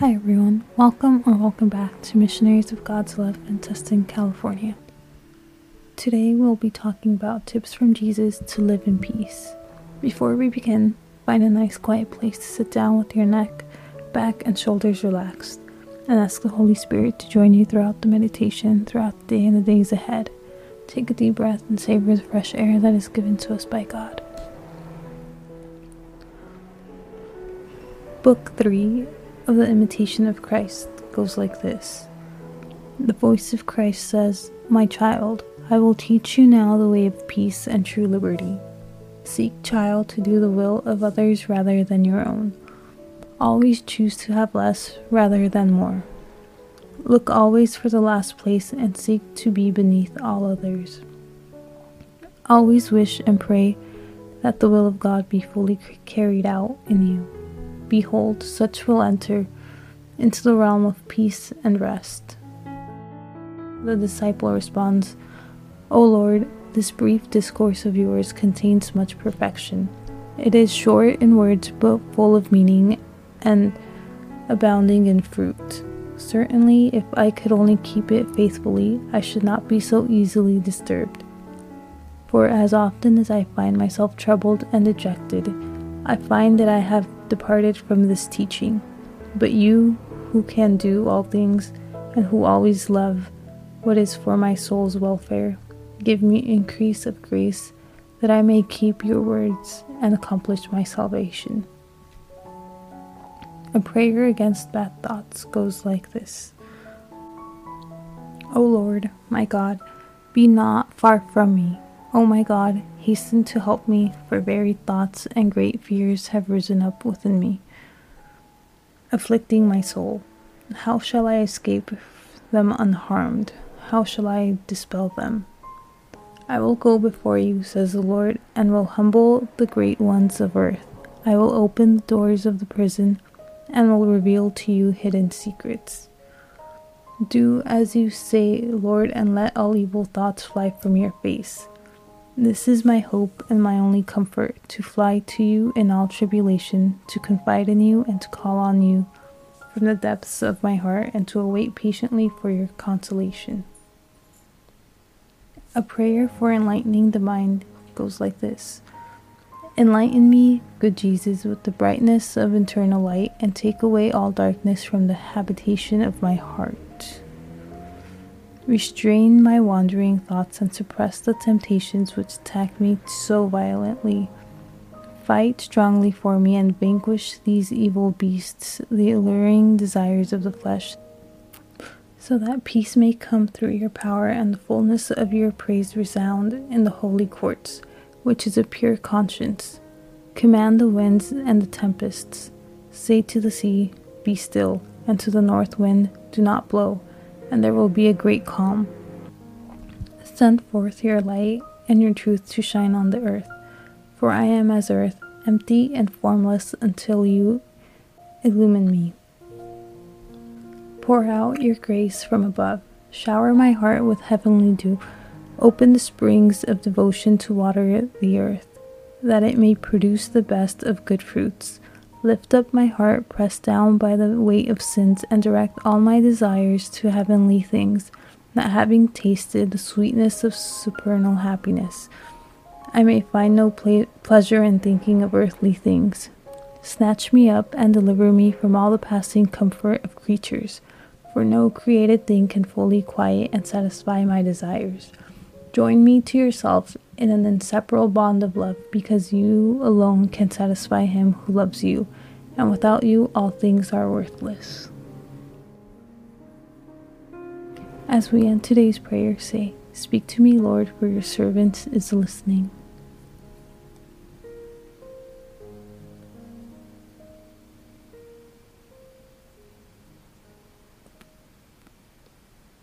Hi everyone, welcome or welcome back to Missionaries of God's Love in Tustin, California. Today we'll be talking about tips from Jesus to live in peace. Before we begin, find a nice quiet place to sit down with your neck, back, and shoulders relaxed, and ask the Holy Spirit to join you throughout the meditation throughout the day and the days ahead. Take a deep breath and savor the fresh air that is given to us by God. Book 3 of the Imitation of Christ goes like this The voice of Christ says, My child, I will teach you now the way of peace and true liberty. Seek, child, to do the will of others rather than your own. Always choose to have less rather than more. Look always for the last place and seek to be beneath all others. Always wish and pray that the will of God be fully carried out in you. Behold, such will enter into the realm of peace and rest. The disciple responds, O Lord, this brief discourse of yours contains much perfection. It is short in words but full of meaning and abounding in fruit. Certainly, if I could only keep it faithfully, I should not be so easily disturbed. For as often as I find myself troubled and dejected, I find that I have departed from this teaching. But you, who can do all things, and who always love what is for my soul's welfare, give me increase of grace that I may keep your words and accomplish my salvation. A prayer against bad thoughts goes like this O Lord, my God, be not far from me. O my God, hasten to help me, for varied thoughts and great fears have risen up within me, afflicting my soul. How shall I escape them unharmed? How shall I dispel them? I will go before you, says the Lord, and will humble the great ones of earth. I will open the doors of the prison and will reveal to you hidden secrets. Do as you say, Lord, and let all evil thoughts fly from your face. This is my hope and my only comfort to fly to you in all tribulation, to confide in you, and to call on you from the depths of my heart, and to await patiently for your consolation. A prayer for enlightening the mind goes like this Enlighten me, good Jesus, with the brightness of eternal light, and take away all darkness from the habitation of my heart. Restrain my wandering thoughts and suppress the temptations which attack me so violently. Fight strongly for me and vanquish these evil beasts, the alluring desires of the flesh, so that peace may come through your power and the fullness of your praise resound in the holy courts which is a pure conscience. Command the winds and the tempests. Say to the sea, Be still, and to the north wind, Do not blow, and there will be a great calm. Send forth your light and your truth to shine on the earth. For I am as earth, empty and formless until you illumine me. Pour out your grace from above. Shower my heart with heavenly dew Open the springs of devotion to water the earth, that it may produce the best of good fruits. Lift up my heart, pressed down by the weight of sins, and direct all my desires to heavenly things, that having tasted the sweetness of supernal happiness, I may find no ple- pleasure in thinking of earthly things. Snatch me up and deliver me from all the passing comfort of creatures, for no created thing can fully quiet and satisfy my desires. Join me to yourself in an inseparable bond of love because you alone can satisfy him who loves you, and without you, all things are worthless. As we end today's prayer, say, Speak to me, Lord, for your servant is listening.